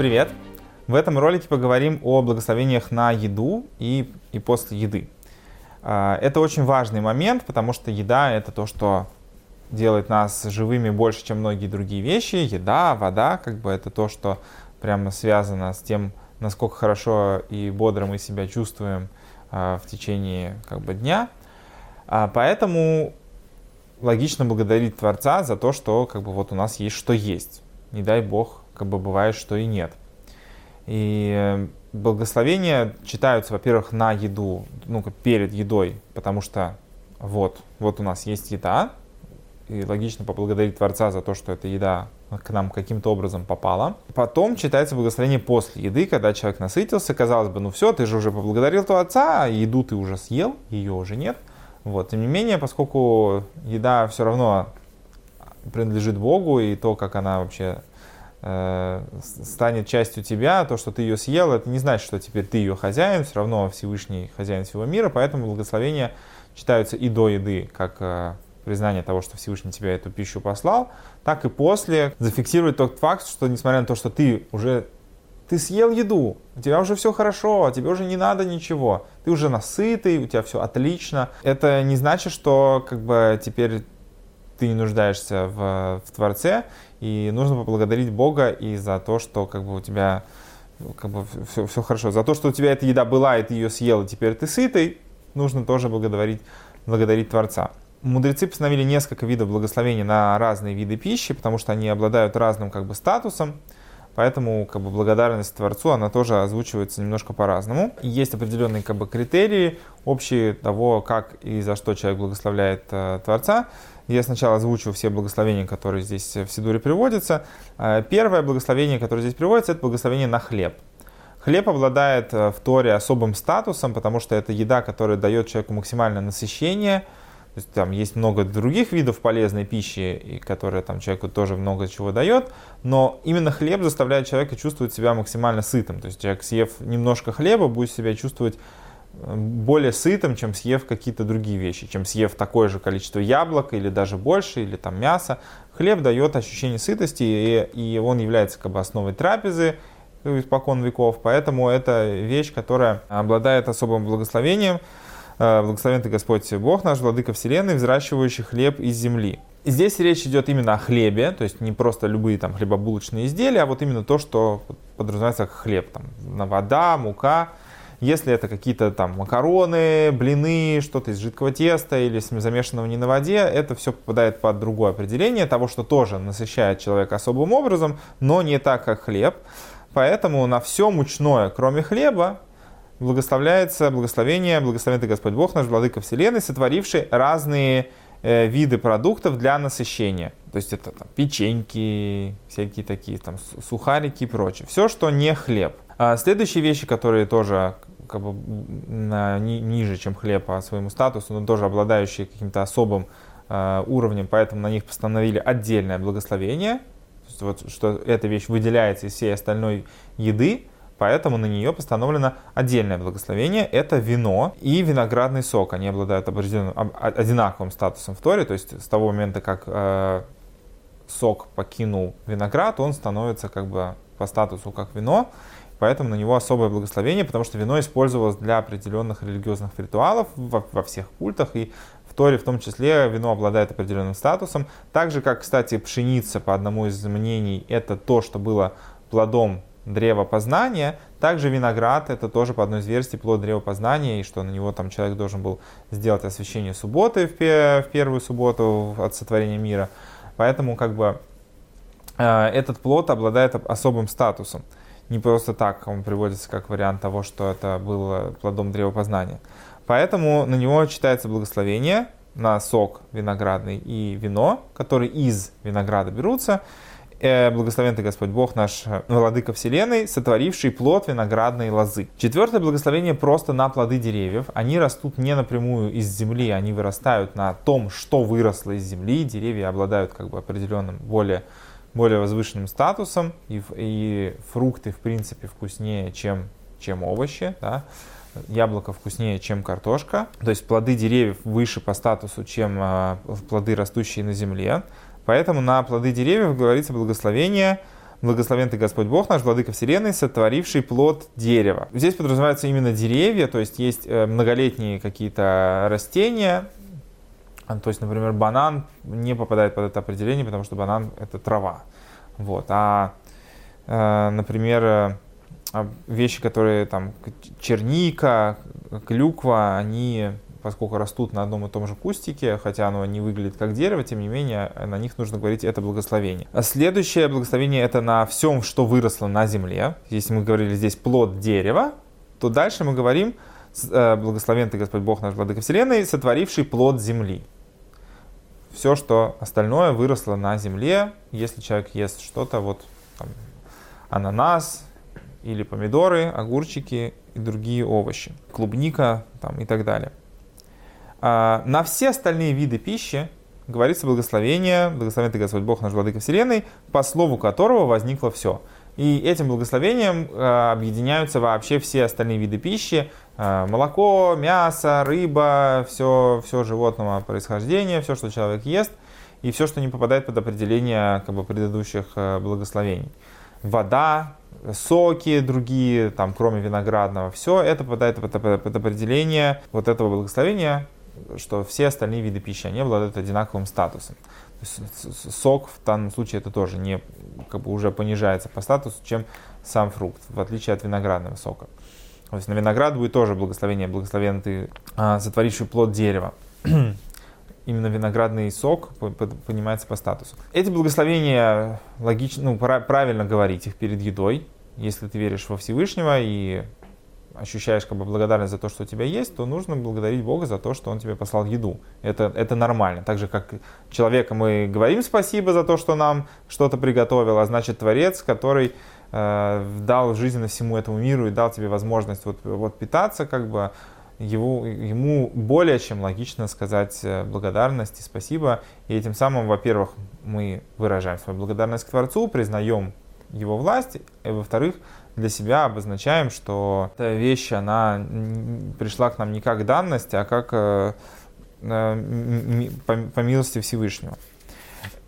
Привет! В этом ролике поговорим о благословениях на еду и, и после еды. А, это очень важный момент, потому что еда — это то, что делает нас живыми больше, чем многие другие вещи. Еда, вода, как бы это то, что прямо связано с тем, насколько хорошо и бодро мы себя чувствуем а, в течение как бы, дня. А, поэтому логично благодарить Творца за то, что как бы, вот у нас есть что есть. Не дай Бог, как бы бывает, что и нет. И э, благословения читаются, во-первых, на еду, ну, перед едой, потому что вот, вот у нас есть еда, и логично поблагодарить Творца за то, что эта еда к нам каким-то образом попала. Потом читается благословение после еды, когда человек насытился, казалось бы, ну все, ты же уже поблагодарил Творца, еду ты уже съел, ее уже нет. Вот. Тем не менее, поскольку еда все равно принадлежит Богу, и то, как она вообще э, станет частью тебя, то, что ты ее съел, это не значит, что теперь ты ее хозяин, все равно Всевышний хозяин всего мира, поэтому благословения читаются и до еды, как э, признание того, что Всевышний тебя эту пищу послал, так и после зафиксировать тот факт, что несмотря на то, что ты уже ты съел еду, у тебя уже все хорошо, тебе уже не надо ничего, ты уже насытый, у тебя все отлично. Это не значит, что как бы теперь ты не нуждаешься в, в Творце, и нужно поблагодарить Бога и за то, что как бы у тебя как бы все, все хорошо. За то, что у тебя эта еда была, и ты ее съел, и теперь ты сытый, нужно тоже благодарить, благодарить Творца. Мудрецы постановили несколько видов благословений на разные виды пищи, потому что они обладают разным как бы, статусом. Поэтому как бы, благодарность Творцу, она тоже озвучивается немножко по-разному. Есть определенные как бы, критерии общие того, как и за что человек благословляет э, Творца. Я сначала озвучу все благословения, которые здесь в Сидуре приводятся. Э, первое благословение, которое здесь приводится, это благословение на хлеб. Хлеб обладает э, в Торе особым статусом, потому что это еда, которая дает человеку максимальное насыщение – то есть там есть много других видов полезной пищи, которая там человеку тоже много чего дает, но именно хлеб заставляет человека чувствовать себя максимально сытым. То есть человек, съев немножко хлеба, будет себя чувствовать э, более сытым, чем съев какие-то другие вещи, чем съев такое же количество яблок или даже больше, или там мяса. Хлеб дает ощущение сытости, и, и он является как бы основой трапезы, испокон веков, поэтому это вещь, которая обладает особым благословением, Э, благословен ты Господь Бог наш, Владыка Вселенной, взращивающий хлеб из земли. Здесь речь идет именно о хлебе, то есть не просто любые там хлебобулочные изделия, а вот именно то, что подразумевается как хлеб. Там, вода, мука. Если это какие-то там макароны, блины, что-то из жидкого теста или замешанного не на воде, это все попадает под другое определение того, что тоже насыщает человека особым образом, но не так, как хлеб. Поэтому на все мучное, кроме хлеба, благословляется благословение, благословен ты Господь Бог наш, Владыка Вселенной, сотворивший разные э, виды продуктов для насыщения. То есть это там, печеньки, всякие такие там сухарики и прочее. Все, что не хлеб. А следующие вещи, которые тоже как бы на, ни, ниже, чем хлеб по своему статусу, но тоже обладающие каким-то особым э, уровнем, поэтому на них постановили отдельное благословение. Вот, что эта вещь выделяется из всей остальной еды, Поэтому на нее постановлено отдельное благословение. Это вино и виноградный сок. Они обладают одинаковым статусом в Торе. То есть с того момента, как э, сок покинул виноград, он становится как бы по статусу как вино. Поэтому на него особое благословение, потому что вино использовалось для определенных религиозных ритуалов во, во всех культах. И в Торе в том числе вино обладает определенным статусом. Так же, как, кстати, пшеница, по одному из мнений, это то, что было плодом древо познания. Также виноград, это тоже по одной из версий плод древа познания, и что на него там человек должен был сделать освящение субботы в, в первую субботу от сотворения мира. Поэтому как бы э, этот плод обладает особым статусом. Не просто так он приводится как вариант того, что это было плодом древа познания. Поэтому на него читается благословение на сок виноградный и вино, которые из винограда берутся. Э, благословен ты Господь Бог наш, э, Владыка Вселенной, сотворивший плод виноградной лозы. Четвертое благословение просто на плоды деревьев. Они растут не напрямую из земли, они вырастают на том, что выросло из земли. Деревья обладают как бы определенным более более возвышенным статусом, и, и фрукты, в принципе, вкуснее, чем, чем овощи. Да? Яблоко вкуснее, чем картошка. То есть плоды деревьев выше по статусу, чем э, плоды, растущие на земле. Поэтому на плоды деревьев говорится благословение Благословен ты Господь Бог наш, Владыка Вселенной, сотворивший плод дерева. Здесь подразумеваются именно деревья, то есть есть э, многолетние какие-то растения, то есть, например, банан не попадает под это определение, потому что банан это трава. Вот. А, э, например, э, а вещи, которые там черника, клюква, они поскольку растут на одном и том же кустике, хотя оно не выглядит как дерево, тем не менее на них нужно говорить это благословение. А следующее благословение это на всем, что выросло на земле. Если мы говорили здесь плод дерева, то дальше мы говорим э, благословен ты Господь Бог наш Владыка Вселенной, сотворивший плод земли. Все, что остальное выросло на земле, если человек ест что-то, вот там, ананас или помидоры, огурчики и другие овощи, клубника там, и так далее. А, на все остальные виды пищи говорится благословение, благословен ты Господь Бог наш Владыка Вселенной, по слову которого возникло все. И этим благословением э, объединяются вообще все остальные виды пищи. Э, молоко, мясо, рыба, все, все животного происхождения, все, что человек ест, и все, что не попадает под определение как бы, предыдущих благословений. Вода, соки другие, там, кроме виноградного, все это попадает под, под определение вот этого благословения, что все остальные виды пищи, они обладают одинаковым статусом. Сок в данном случае это тоже не как бы уже понижается по статусу, чем сам фрукт, в отличие от виноградного сока. То есть на виноград будет тоже благословение, благословен ты, а, сотворивший плод дерева. Именно виноградный сок понимается по статусу. Эти благословения логично, ну, правильно говорить их перед едой, если ты веришь во Всевышнего и ощущаешь как бы благодарность за то, что у тебя есть, то нужно благодарить Бога за то, что Он тебе послал еду. Это, это нормально. Так же, как человека мы говорим спасибо за то, что нам что-то приготовил, а значит Творец, который э, дал жизнь всему этому миру и дал тебе возможность вот, вот питаться, как бы его, ему более чем логично сказать э, благодарность и спасибо. И этим самым, во-первых, мы выражаем свою благодарность к Творцу, признаем его власть, и во-вторых, для себя обозначаем, что эта вещь, она пришла к нам не как данность, а как э, э, по милости Всевышнего.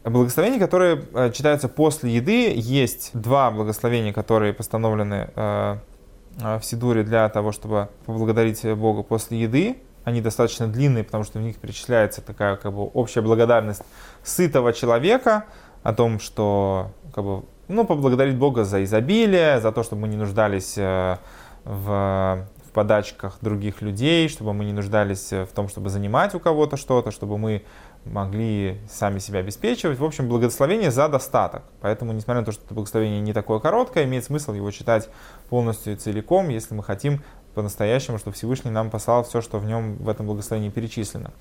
Благословения, которые э, читаются после еды, есть два благословения, которые постановлены в Сидуре для того, чтобы поблагодарить Бога после еды. Они достаточно длинные, потому что в них перечисляется такая как бы общая благодарность сытого человека о том, что как бы ну, поблагодарить Бога за изобилие, за то, чтобы мы не нуждались э, в, в подачках других людей, чтобы мы не нуждались в том, чтобы занимать у кого-то что-то, чтобы мы могли сами себя обеспечивать. В общем, благословение за достаток. Поэтому, несмотря на то, что это благословение не такое короткое, имеет смысл его читать полностью и целиком, если мы хотим по-настоящему, чтобы Всевышний нам послал все, что в нем в этом благословении перечислено.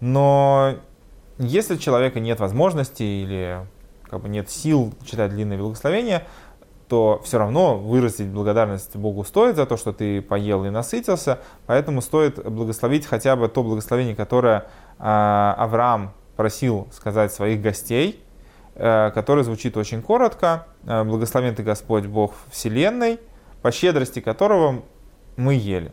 Но если у человека нет возможности или как бы нет сил читать длинные благословения, то все равно выразить благодарность Богу стоит за то, что ты поел и насытился, поэтому стоит благословить хотя бы то благословение, которое а, Авраам просил сказать своих гостей, э, которое звучит очень коротко. Э, «Благословен ты Господь Бог Вселенной, по щедрости которого мы ели».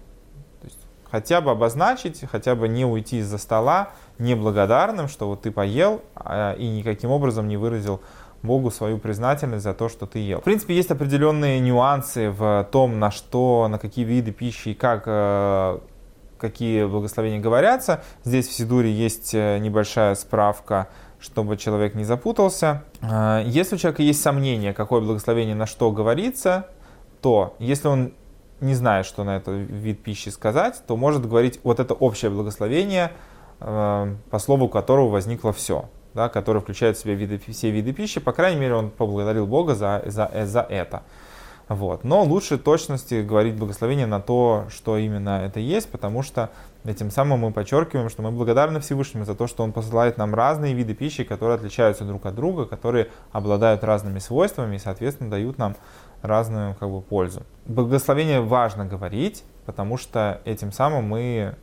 Хотя бы обозначить, хотя бы не уйти из-за стола, неблагодарным, что вот ты поел а, и никаким образом не выразил Богу свою признательность за то, что ты ел. В принципе, есть определенные нюансы в том, на что, на какие виды пищи и как э, какие благословения говорятся. Здесь в Сидуре есть э, небольшая справка, чтобы человек не запутался. Э, если у человека есть сомнение, какое благословение на что говорится, то если он не знает, что на этот вид пищи сказать, то может говорить вот это общее благословение – Э, по слову которого возникло все, да, который включает в себя виды, все виды пищи. По крайней мере, он поблагодарил Бога за, за, э, за это. Вот. Но лучше точности говорить благословение на то, что именно это есть, потому что этим самым мы подчеркиваем, что мы благодарны Всевышнему за то, что Он посылает нам разные виды пищи, которые отличаются друг от друга, которые обладают разными свойствами и, соответственно, дают нам разную как бы, пользу. Благословение важно говорить, потому что этим самым мы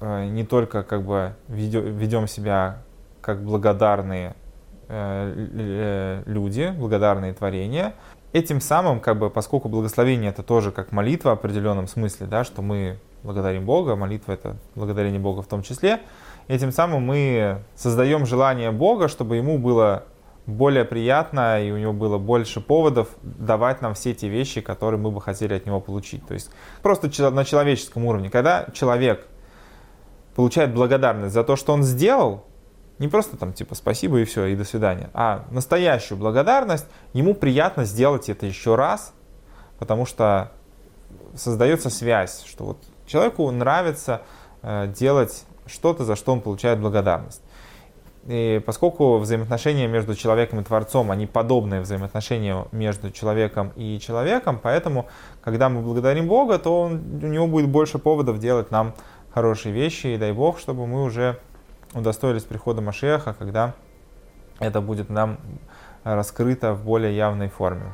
Э, не только как бы ведем себя как благодарные э, э, люди, благодарные творения, этим самым, как бы, поскольку благословение это тоже как молитва в определенном смысле, да, что мы благодарим Бога, молитва это благодарение Бога в том числе, этим самым мы создаем желание Бога, чтобы ему было более приятно, и у него было больше поводов давать нам все те вещи, которые мы бы хотели от него получить. То есть просто на человеческом уровне. Когда человек получает благодарность за то, что он сделал, не просто там типа спасибо и все, и до свидания, а настоящую благодарность, ему приятно сделать это еще раз, потому что создается связь, что вот человеку нравится э, делать что-то, за что он получает благодарность. И поскольку взаимоотношения между человеком и Творцом, они подобные взаимоотношения между человеком и человеком, поэтому, когда мы благодарим Бога, то он, у него будет больше поводов делать нам хорошие вещи, и дай Бог, чтобы мы уже удостоились прихода Машеха, когда это будет нам раскрыто в более явной форме.